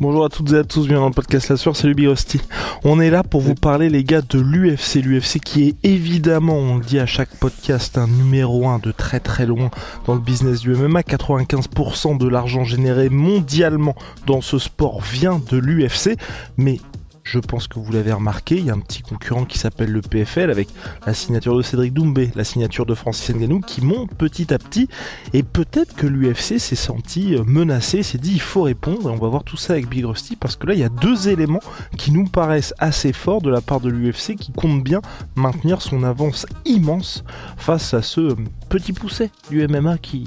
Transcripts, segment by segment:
Bonjour à toutes et à tous, bienvenue dans le podcast La Sueur, salut Birosti. On est là pour vous parler les gars de l'UFC, l'UFC qui est évidemment, on le dit à chaque podcast, un numéro 1 de très très loin dans le business du MMA. 95% de l'argent généré mondialement dans ce sport vient de l'UFC, mais je pense que vous l'avez remarqué, il y a un petit concurrent qui s'appelle le PFL avec la signature de Cédric Doumbé, la signature de Francis Ngannou qui monte petit à petit et peut-être que l'UFC s'est senti euh, menacé, s'est dit il faut répondre et on va voir tout ça avec Big Rusty parce que là il y a deux éléments qui nous paraissent assez forts de la part de l'UFC qui compte bien maintenir son avance immense face à ce euh, petit pousset du MMA qui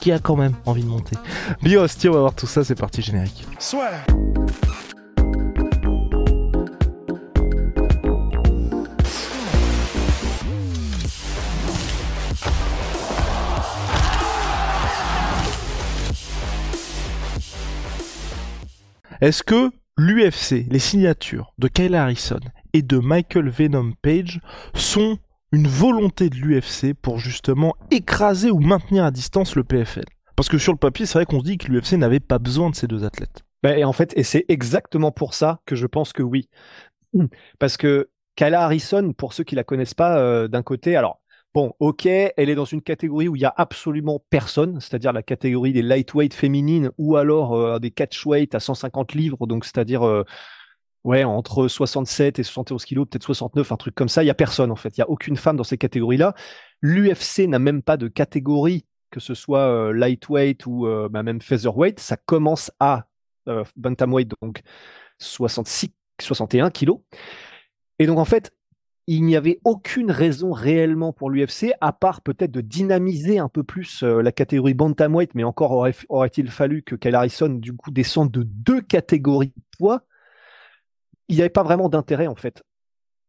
qui a quand même envie de monter. Big Rusty, on va voir tout ça, c'est parti générique. Soit. Est-ce que l'UFC, les signatures de Kyle Harrison et de Michael Venom Page sont une volonté de l'UFC pour justement écraser ou maintenir à distance le PFL Parce que sur le papier, c'est vrai qu'on se dit que l'UFC n'avait pas besoin de ces deux athlètes. Ben, et en fait, et c'est exactement pour ça que je pense que oui. Parce que Kayla Harrison, pour ceux qui la connaissent pas, euh, d'un côté, alors bon, ok, elle est dans une catégorie où il y a absolument personne, c'est-à-dire la catégorie des lightweight féminines ou alors euh, des catchweight à 150 livres, donc c'est-à-dire euh, entre 67 et 71 kilos, peut-être 69, un truc comme ça. Il y a personne en fait, il y a aucune femme dans ces catégories-là. L'UFC n'a même pas de catégorie, que ce soit euh, lightweight ou bah, même featherweight. Ça commence à bantamweight, donc 66, 61 kilos. Et donc en fait, il n'y avait aucune raison réellement pour l'UFC, à part peut-être de dynamiser un peu plus euh, la catégorie bantamweight, mais encore aurait- aurait-il fallu que Kyle Harrison du coup descende de deux catégories de poids. Il n'y avait pas vraiment d'intérêt en fait.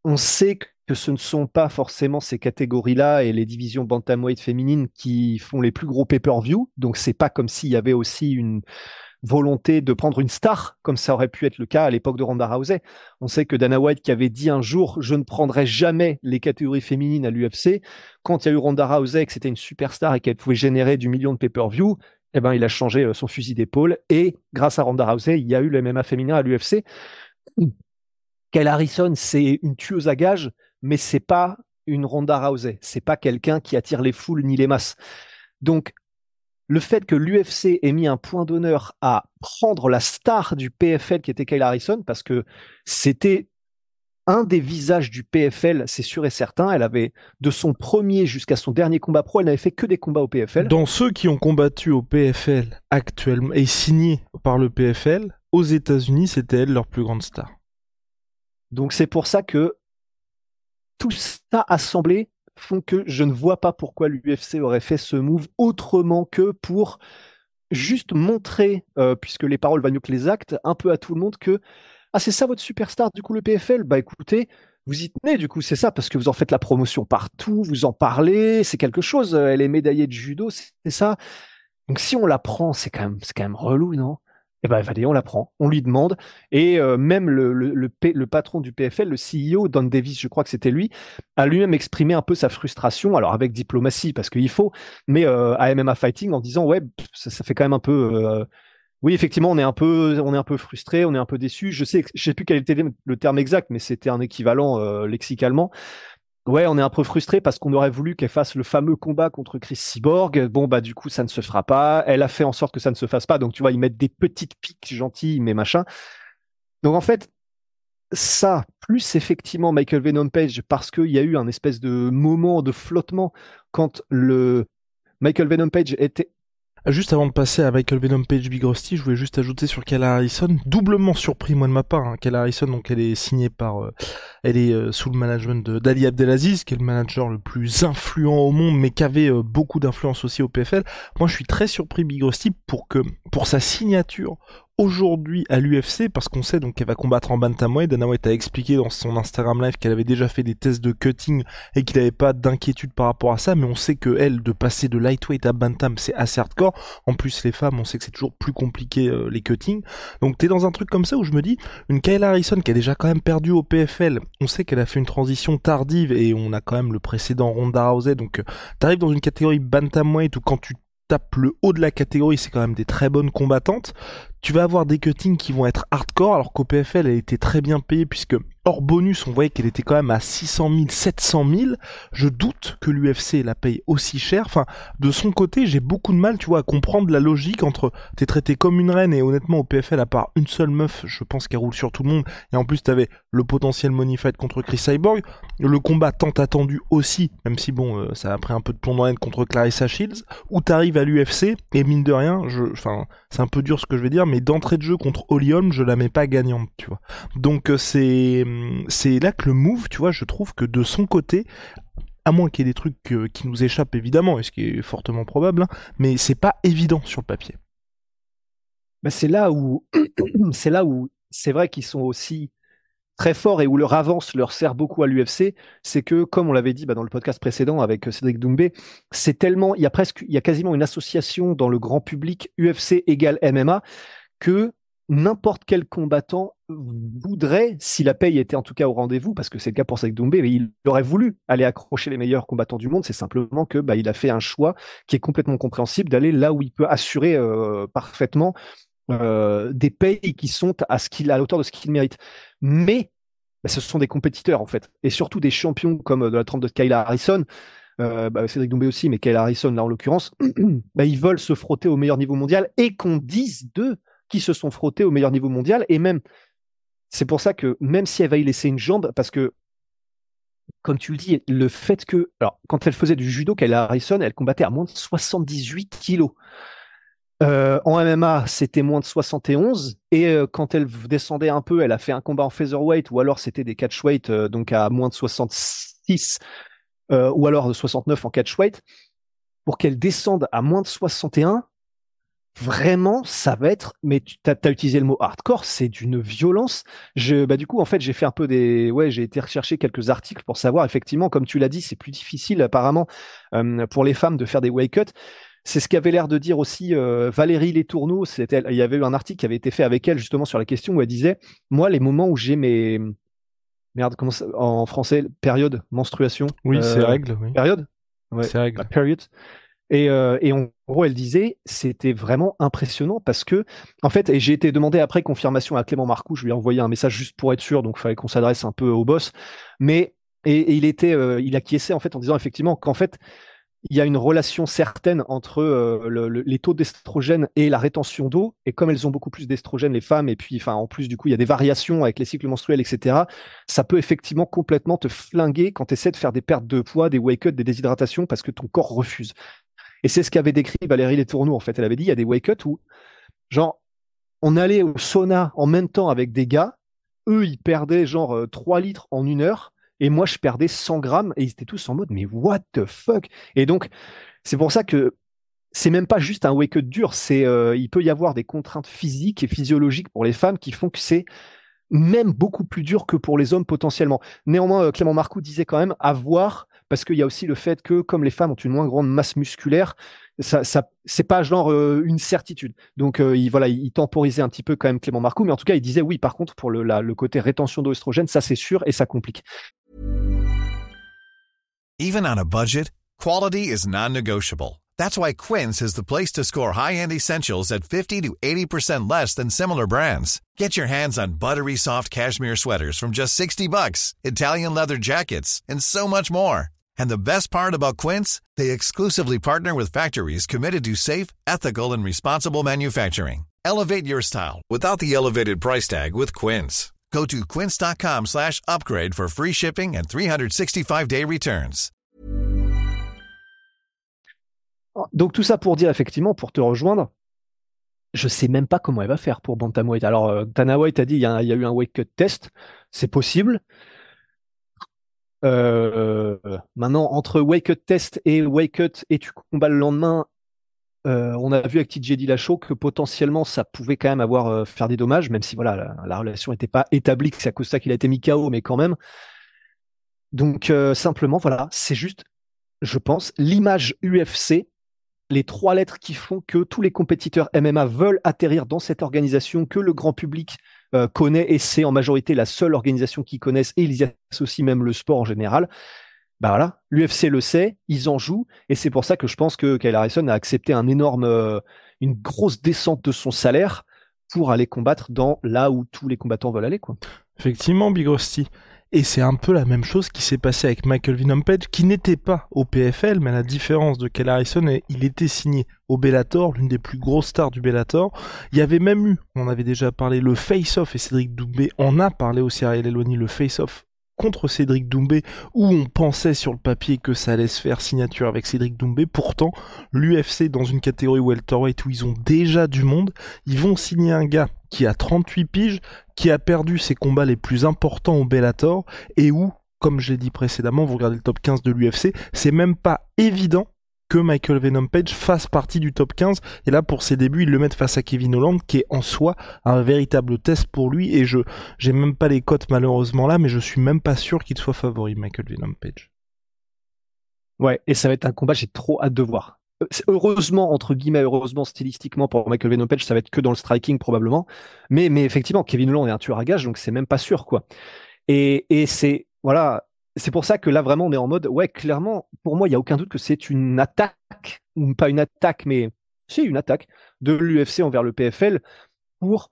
On sait que ce ne sont pas forcément ces catégories-là et les divisions bantamweight féminines qui font les plus gros pay-per-view, donc c'est pas comme s'il y avait aussi une volonté de prendre une star, comme ça aurait pu être le cas à l'époque de Ronda Rousey. On sait que Dana White qui avait dit un jour je ne prendrai jamais les catégories féminines à l'UFC, quand il y a eu Ronda Rousey que c'était une superstar et qu'elle pouvait générer du million de pay-per-view, eh ben il a changé euh, son fusil d'épaule et grâce à Ronda Rousey, il y a eu le MMA féminin à l'UFC. Kyle Harrison, c'est une tueuse à gages, mais c'est pas une Ronda Rousey, c'est pas quelqu'un qui attire les foules ni les masses. Donc le fait que l'UFC ait mis un point d'honneur à prendre la star du PFL qui était Kyle Harrison, parce que c'était un des visages du PFL, c'est sûr et certain. Elle avait, de son premier jusqu'à son dernier combat pro, elle n'avait fait que des combats au PFL. Dans ceux qui ont combattu au PFL actuellement et signés par le PFL, aux États-Unis, c'était elle leur plus grande star. Donc c'est pour ça que tout ça assemblé font que je ne vois pas pourquoi l'UFC aurait fait ce move autrement que pour juste montrer, euh, puisque les paroles valent mieux que les actes, un peu à tout le monde que ah c'est ça votre superstar du coup le PFL bah écoutez vous y tenez du coup c'est ça parce que vous en faites la promotion partout vous en parlez c'est quelque chose euh, elle est médaillée de judo c'est ça. Donc si on la prend c'est quand même c'est quand même relou non? Eh ben, allez, on la prend, on lui demande. Et euh, même le, patron du PFL, le CEO, Don Davis, je crois que c'était lui, a lui-même exprimé un peu sa frustration, alors avec diplomatie, parce qu'il faut, mais euh, à MMA Fighting en disant, ouais, ça, fait quand même un peu... euh, oui, effectivement, on est un peu, on frustré, on est un peu déçu. Je sais, je sais plus quel était le terme exact, mais c'était un équivalent lexicalement. Ouais, on est un peu frustré parce qu'on aurait voulu qu'elle fasse le fameux combat contre Chris Cyborg. Bon, bah, du coup, ça ne se fera pas. Elle a fait en sorte que ça ne se fasse pas. Donc, tu vois, ils mettent des petites piques gentilles, mais machin. Donc, en fait, ça, plus effectivement Michael Venom Page, parce qu'il y a eu un espèce de moment de flottement quand le Michael Venom Page était. Juste avant de passer à Michael Venom Page Big Rusty, je voulais juste ajouter sur Kayla Harrison, doublement surpris moi de ma part. Hein. Kayla Harrison, donc elle est signée par, euh, elle est euh, sous le management d'Ali Abdelaziz, qui est le manager le plus influent au monde, mais qui avait euh, beaucoup d'influence aussi au PFL. Moi, je suis très surpris Big Rusty pour que, pour sa signature aujourd'hui à l'UFC parce qu'on sait donc qu'elle va combattre en bantamweight. Dana White a expliqué dans son Instagram live qu'elle avait déjà fait des tests de cutting et qu'il n'avait pas d'inquiétude par rapport à ça, mais on sait que elle de passer de lightweight à bantam c'est assez hardcore. En plus les femmes, on sait que c'est toujours plus compliqué euh, les cuttings. Donc t'es dans un truc comme ça où je me dis une Kayla Harrison qui a déjà quand même perdu au PFL. On sait qu'elle a fait une transition tardive et on a quand même le précédent Ronda Rousey. Donc euh, t'arrives dans une catégorie bantamweight où quand tu tapes le haut de la catégorie, c'est quand même des très bonnes combattantes tu vas avoir des cuttings qui vont être hardcore, alors qu'au PFL, elle était très bien payée, puisque bonus, on voyait qu'elle était quand même à 600 000, 700 000. Je doute que l'UFC la paye aussi cher. Enfin, de son côté, j'ai beaucoup de mal, tu vois, à comprendre la logique entre t'es traité comme une reine et honnêtement, au PFL, à part une seule meuf, je pense qu'elle roule sur tout le monde. Et en plus, t'avais le potentiel money fight contre Chris Cyborg, le combat tant attendu aussi, même si bon, euh, ça a pris un peu de plomb dans la contre Clarissa Shields, où t'arrives à l'UFC et mine de rien, je, enfin, c'est un peu dur ce que je vais dire, mais d'entrée de jeu contre Holly je la mets pas gagnante, tu vois. Donc euh, c'est c'est là que le move, tu vois, je trouve que de son côté, à moins qu'il y ait des trucs qui nous échappent évidemment, et ce qui est fortement probable, hein, mais c'est pas évident sur le papier. Bah, c'est là où c'est là où c'est vrai qu'ils sont aussi très forts et où leur avance leur sert beaucoup à l'UFC, c'est que, comme on l'avait dit bah, dans le podcast précédent avec euh, Cédric Doumbé, c'est tellement, il y a presque, il y a quasiment une association dans le grand public UFC égale MMA que n'importe quel combattant voudrait, si la paye était en tout cas au rendez-vous, parce que c'est le cas pour Cédric Doumbé, mais il aurait voulu aller accrocher les meilleurs combattants du monde. C'est simplement que bah, il a fait un choix qui est complètement compréhensible d'aller là où il peut assurer euh, parfaitement euh, des payes qui sont à ce qu'il à l'auteur de ce qu'il mérite. Mais bah, ce sont des compétiteurs en fait, et surtout des champions comme euh, de la trempe de Kayla Harrison. Euh, bah, Cédric Doumbé aussi, mais Kayla Harrison là en l'occurrence, bah, ils veulent se frotter au meilleur niveau mondial et qu'on dise d'eux qui se sont frottés au meilleur niveau mondial. Et même, c'est pour ça que même si elle va y laisser une jambe, parce que, comme tu le dis, le fait que, alors, quand elle faisait du judo, Kayla Harrison, elle combattait à moins de 78 kilos. Euh, en MMA, c'était moins de 71. Et euh, quand elle descendait un peu, elle a fait un combat en featherweight, ou alors c'était des catchweight, euh, donc à moins de 66, ou alors de 69 en catchweight. Pour qu'elle descende à moins de 61, vraiment, ça va être. Mais tu as, utilisé le mot hardcore, c'est d'une violence. Je, bah, du coup, en fait, j'ai fait un peu des. Ouais, j'ai été rechercher quelques articles pour savoir, effectivement, comme tu l'as dit, c'est plus difficile apparemment pour les femmes de faire des way cuts. C'est ce qu'avait l'air de dire aussi euh, Valérie Letourneau. C'était, il y avait eu un article qui avait été fait avec elle justement sur la question où elle disait, moi, les moments où j'ai mes merde, comment ça, en français, période, menstruation. Oui, c'est euh, règle. Oui. Période? Ouais. C'est règle. Période. Et, euh, et en gros, elle disait, c'était vraiment impressionnant parce que, en fait, et j'ai été demandé après confirmation à Clément Marcoux, je lui ai envoyé un message juste pour être sûr, donc il fallait qu'on s'adresse un peu au boss. Mais et, il était, euh, il acquiesçait en fait en disant effectivement qu'en fait, il y a une relation certaine entre euh, les taux d'estrogène et la rétention d'eau. Et comme elles ont beaucoup plus d'estrogène, les femmes, et puis enfin en plus du coup il y a des variations avec les cycles menstruels, etc. Ça peut effectivement complètement te flinguer quand tu essaies de faire des pertes de poids, des wake-up, des déshydratations parce que ton corps refuse. Et c'est ce qu'avait décrit Valérie Les Tourneaux en fait. Elle avait dit il y a des wake-up où genre on allait au sauna en même temps avec des gars, eux ils perdaient genre 3 euh, litres en une heure et moi, je perdais 100 grammes et ils étaient tous en mode, mais what the fuck? Et donc, c'est pour ça que c'est même pas juste un wake-up dur, c'est, euh, il peut y avoir des contraintes physiques et physiologiques pour les femmes qui font que c'est même beaucoup plus dur que pour les hommes potentiellement. Néanmoins, euh, Clément Marcoux disait quand même avoir, parce qu'il y a aussi le fait que comme les femmes ont une moins grande masse musculaire, ça, ça c'est pas genre euh, une certitude. Donc il, voilà, il temporisait un petit peu quand même Clément Marcoux, mais en tout cas il disait oui. Par contre pour le, le côté rétention d'oestrogène, ça c'est sûr et ça complique. Even on a budget, quality is non-negotiable. That's why Quince is the place to score high-end essentials at 50 to 80% less than similar brands. Get your hands on buttery soft cashmere sweaters from just 60 bucks, Italian leather jackets, and so much more. And the best part about Quince, they exclusively partner with factories committed to safe, ethical, and responsible manufacturing. Elevate your style without the elevated price tag with Quince. Go to quince.com slash upgrade for free shipping and 365-day returns. Donc tout ça pour dire effectivement, pour te rejoindre, je sais même pas comment elle va faire pour Bantamweight. Alors euh, Dana White a dit il y, a, eu un wake cut test, c'est possible. Euh, maintenant, entre wake cut test et wake cut et tu combats le lendemain, euh, on a vu avec TJ Dillashaw que potentiellement ça pouvait quand même avoir faire des dommages, même si voilà la, relation n'était pas établie, que c'est à cause de ça qu'il a été mis KO, mais quand même. Donc simplement voilà, c'est juste, je pense, l'image UFC les trois lettres qui font que tous les compétiteurs MMA veulent atterrir dans cette organisation que le grand public euh, connaît et c'est en majorité la seule organisation qu'ils connaissent et ils y associent même le sport en général. Bah voilà, l'UFC le sait, ils en jouent et c'est pour ça que je pense que Kyle Harrison a accepté un énorme, euh, une grosse descente de son salaire pour aller combattre dans là où tous les combattants veulent aller quoi. Effectivement, Big Rusty. Et c'est un peu la même chose qui s'est passé avec Michael Vinompage, qui n'était pas au PFL, mais à la différence de Kel Harrison, il était signé au Bellator, l'une des plus grosses stars du Bellator. Il y avait même eu, on avait déjà parlé, le face-off, et Cédric Doumbé en a parlé aussi Ariel Elwani, le face-off contre Cédric Doumbé, où on pensait sur le papier que ça allait se faire signature avec Cédric Doumbé. Pourtant, l'UFC, dans une catégorie welterweight où ils ont déjà du monde, ils vont signer un gars qui a 38 piges, qui a perdu ses combats les plus importants au Bellator, et où, comme je l'ai dit précédemment, vous regardez le top 15 de l'UFC, c'est même pas évident que Michael Venom Page fasse partie du top 15. Et là, pour ses débuts, ils le mettent face à Kevin Holland, qui est en soi un véritable test pour lui. Et je, j'ai même pas les cotes malheureusement là, mais je suis même pas sûr qu'il soit favori, Michael Venom Page. Ouais, et ça va être un combat, j'ai trop hâte de voir. Heureusement, entre guillemets, heureusement stylistiquement pour Michael Venom Page, ça va être que dans le striking probablement. Mais, effectivement, Kevin Holland est un tueur à gage, donc c'est même pas sûr, quoi. Et, et c'est, voilà, c'est pour ça que là, vraiment, on est en mode, ouais, clairement, pour moi, il n'y a aucun doute que c'est une attaque, ou pas une attaque, mais c'est une attaque de l'UFC envers le PFL pour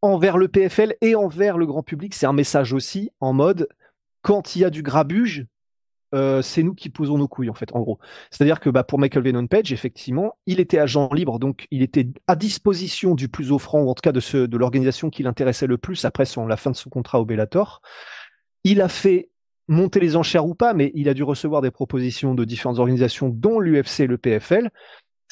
envers le PFL et envers le grand public. C'est un message aussi en mode, quand il y a du grabuge, euh, c'est nous qui posons nos couilles, en fait, en gros. C'est-à-dire que bah, pour Michael Venon Page, effectivement, il était agent libre, donc il était à disposition du plus offrant, ou en tout cas de, l'organisation qui l'intéressait le plus après la fin de son contrat au Bellator. Il a fait monter les enchères ou pas, mais il a dû recevoir des propositions de différentes organisations, dont l'UFC et le PFL.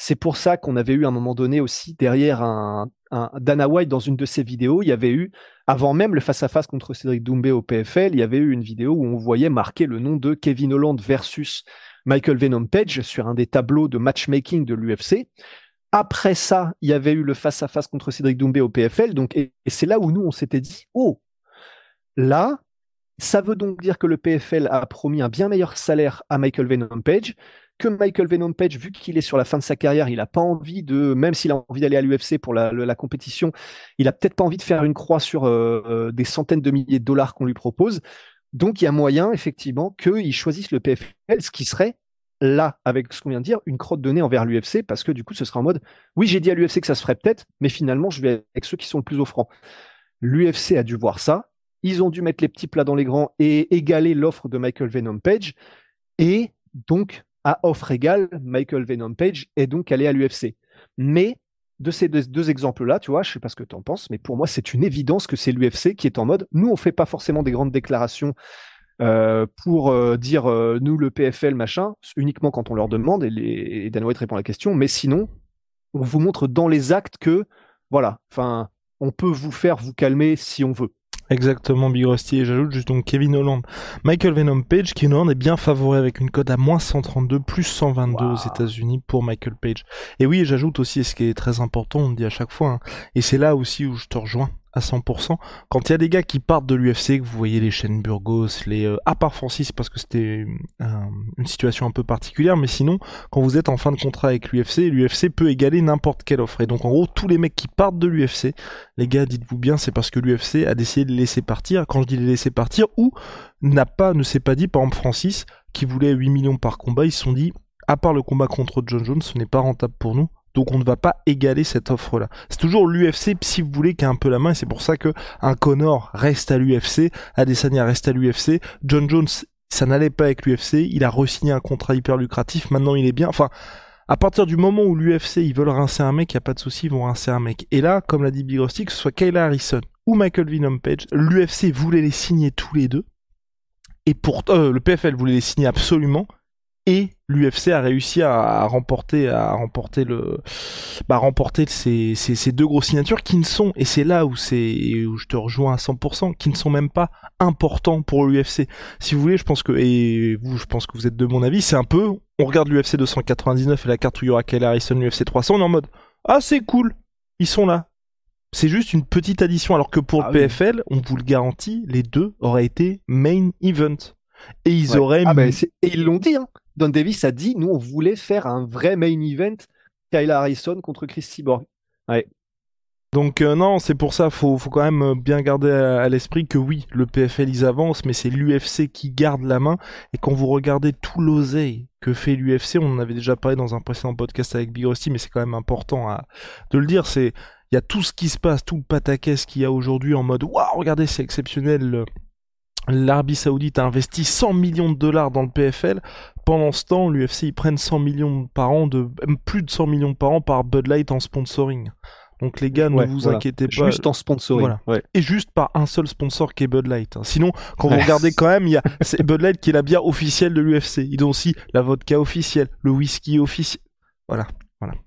C'est pour ça qu'on avait eu à un moment donné aussi derrière un, Dana White dans une de ses vidéos, il y avait eu, avant même le face-à-face contre Cédric Doumbé au PFL, il y avait eu une vidéo où on voyait marquer le nom de Kevin Holland versus Michael Venom Page sur un des tableaux de matchmaking de l'UFC. Après ça, il y avait eu le face-à-face contre Cédric Doumbé au PFL, donc, et c'est là où nous, on s'était dit, oh, là, ça veut donc dire que le PFL a promis un bien meilleur salaire à Michael Venom Page, que Michael Venom Page, vu qu'il est sur la fin de sa carrière, il n'a pas envie de, même s'il a envie d'aller à l'UFC pour la, compétition, il a peut-être pas envie de faire une croix sur euh, euh, des centaines de milliers de dollars qu'on lui propose. Donc il y a moyen, effectivement, qu'il choisisse le PFL, ce qui serait là, avec ce qu'on vient de dire, une crotte de nez envers l'UFC, parce que du coup, ce sera en mode, oui, j'ai dit à l'UFC que ça se ferait peut-être, mais finalement, je vais avec ceux qui sont le plus offrants. L'UFC a dû voir ça, ils ont dû mettre les petits plats dans les grands et égaler l'offre de Michael Venom Page. Et donc, à offre égale, Michael Venom Page est donc allé à l'UFC. Mais de ces deux, exemples-là, tu vois, je sais pas ce que tu en penses, mais pour moi, c'est une évidence que c'est l'UFC qui est en mode, nous, on fait pas forcément des grandes déclarations euh, pour euh, dire, euh, nous, le PFL, machin, uniquement quand on leur demande, et, les, et Dan répond à la question, mais sinon, on vous montre dans les actes que, voilà, enfin, on peut vous faire vous calmer si on veut. Exactement, Big Rusty. Et j'ajoute juste donc Kevin Holland. Michael Venom Page, Kevin Holland est bien favori avec une cote à moins 132, plus 122 aux États-Unis pour Michael Page. Et oui, j'ajoute aussi ce qui est très important, on le dit à chaque fois, hein, et c'est là aussi où je te rejoins à 100%. Quand il y a des gars qui partent de l'UFC, que vous voyez les chaînes Burgos, les euh, à part Francis parce que c'était euh, une situation un peu particulière, mais sinon, quand vous êtes en fin de contrat avec l'UFC, l'UFC peut égaler n'importe quelle offre. Et donc en gros, tous les mecs qui partent de l'UFC, les gars, dites-vous bien, c'est parce que l'UFC a décidé de les laisser partir. Quand je dis les laisser partir, ou n'a pas, ne s'est pas dit, par exemple Francis, qui voulait 8 millions par combat, ils se sont dit, à part le combat contre John Jones, ce n'est pas rentable pour nous. Donc on ne va pas égaler cette offre-là. C'est toujours l'UFC, si vous voulez, qui a un peu la main. C'est pour ça que un Connor reste à l'UFC, Adesanya reste à l'UFC, John Jones, ça n'allait pas avec l'UFC. Il a re-signé un contrat hyper lucratif. Maintenant, il est bien. Enfin, à partir du moment où l'UFC ils veulent rincer un mec, il y a pas de souci, ils vont rincer un mec. Et là, comme l'a dit Big Rusty, que ce soit Kayla Harrison ou Michael Venom Page, l'UFC voulait les signer tous les deux. Et pour euh, le PFL voulait les signer absolument. Et l'UFC a réussi à, remporter à remporter le bah remporter ces, ces, ces, deux grosses signatures qui ne sont et c'est là où c'est où je te rejoins à 100% qui ne sont même pas importants pour l'UFC si vous voulez je pense que et vous je pense que vous êtes de mon avis c'est un peu on regarde l'UFC 299 et la carte où il y aura Kyle Harrison l'UFC 300 on est en mode ah c'est cool ils sont là. C'est juste une petite addition alors que pour ah le PFL on vous le garantit les deux auraient été main event. Et ils auraient ah et ils l'ont dit hein Don Davis a dit nous, on voulait faire un vrai main event Kyle Harrison contre Chris Cyborg. Ouais. Donc euh, non, c'est pour ça, faut, faut quand même euh, bien garder à, l'esprit que oui, le PFL ils avancent, mais c'est l'UFC qui garde la main. Et quand vous regardez tout l'oseille que fait l'UFC, on en avait déjà parlé dans un précédent podcast avec Big Rusty, mais c'est quand même important à, de le dire. C'est il y a tout ce qui se passe, tout le pataquès qu'il y a aujourd'hui en mode waouh, regardez, c'est exceptionnel. L'Arabie Saoudite a investi 100 millions de dollars dans le PFL. Pendant ce temps, l'UFC ils prennent 100 millions par an, de plus de 100 millions par an par Bud Light en sponsoring. Donc les gars, ne vous inquiétez pas. Juste en sponsoring. Et juste par un seul sponsor qui est Bud Light. Hein. Sinon, quand vous regardez quand même, il y a c'est Bud Light qui est la bière officielle de l'UFC. Ils ont aussi la vodka officielle, le whisky officiel. Voilà.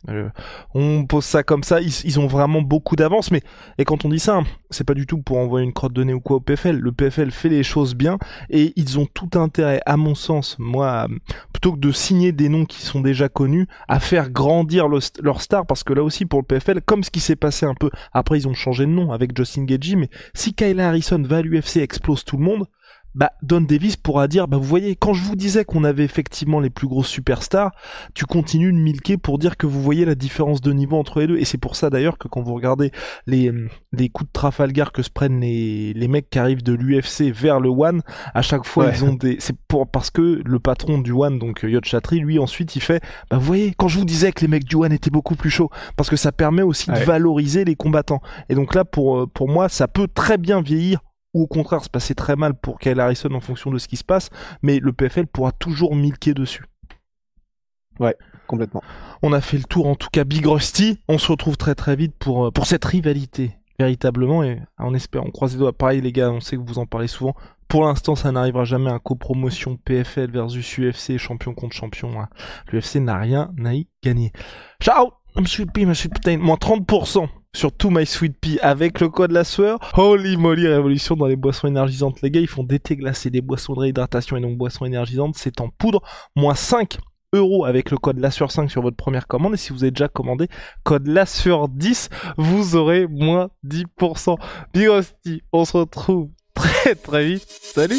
Euh, on pose ça comme ça, ils, ont vraiment beaucoup d'avance, mais et quand on dit ça, c'est pas du tout pour envoyer une crotte de nez ou quoi au PFL. Le PFL fait les choses bien et ils ont tout intérêt, à mon sens, moi, plutôt que de signer des noms qui sont déjà connus, à faire grandir leur star, parce que là aussi pour le PFL, comme ce qui s'est passé un peu, après ils ont changé de nom avec Justin Gagey, mais si Kyle Harrison va à l'UFC explose tout le monde, bah, Don Davis pourra dire, bah, vous voyez, quand je vous disais qu'on avait effectivement les plus grosses superstars, tu continues de milquer pour dire que vous voyez la différence de niveau entre les deux. Et c'est pour ça d'ailleurs que quand vous regardez les, les coups de Trafalgar que se prennent les, les mecs qui arrivent de l'UFC vers le One, à chaque fois ils ont des, c'est pour, parce que le patron du One, donc Yod Chatri, lui ensuite il fait, bah, vous voyez, quand je vous disais que les mecs du One étaient beaucoup plus chauds, parce que ça permet aussi de valoriser les combattants. Et donc là, pour, pour moi, ça peut très bien vieillir ou au contraire se passer très mal pour Kyle Harrison en fonction de ce qui se passe, mais le PFL pourra toujours milquer dessus. Ouais, complètement. On a fait le tour en tout cas Big Rusty, on se retrouve très très vite pour, euh, pour cette rivalité véritablement et on espère, on croise les doigts. Pareil les gars, on sait que vous en parlez souvent. Pour l'instant, ça n'arrivera jamais à copromotion PFL versus UFC, champion contre champion. Hein. L'UFC n'a rien à y gagner. Ciao, Sweet Pea, Sweet Protein, moins 30% sur tout My Sweet Pea avec le code la sueur. Holy moly, révolution dans les boissons énergisantes. Les gars, ils font d'été glacé, des boissons de réhydratation et donc boissons énergisantes. C'est en poudre, moins 5 euros avec le code la sueur 5 sur votre première commande. Et si vous avez déjà commandé code la sueur 10, vous aurez moins 10%. Big on se retrouve très très vite. Salut